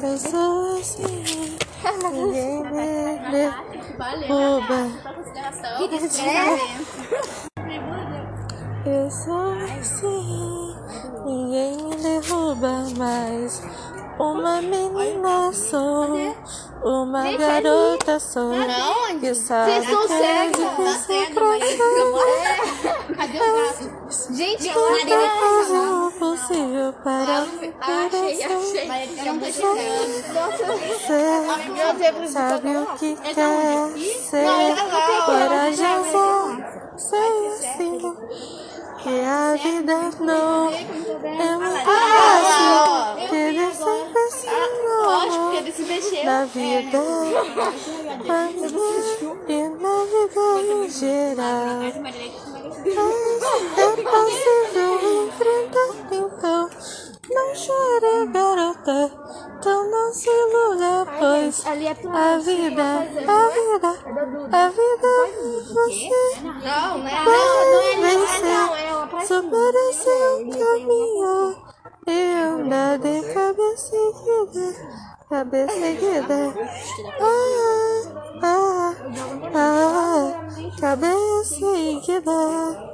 Eu sou assim, ninguém me derruba. Eu sou assim, ninguém me derruba mais. Uma menina sou, uma garota sou. Que sabe que é difícil pra Cadê o gato? Gente, Tenta fazer o possível para Achei, achei. Eu não tô. Você sabe o que quer ser corajosa, sei assim que a vida não é muito fácil, que ele sempre assim Lógico, ele se mexeu. na vida, e na vida em geral. Garota. Então não se iluda, pois ali é a vida, a vida, a vida você Não, não é. vai não, vencer. é. Supera seu caminho e anda de cabeça erguida, cabeça erguida. Ah, ah, ah, cabeça erguida.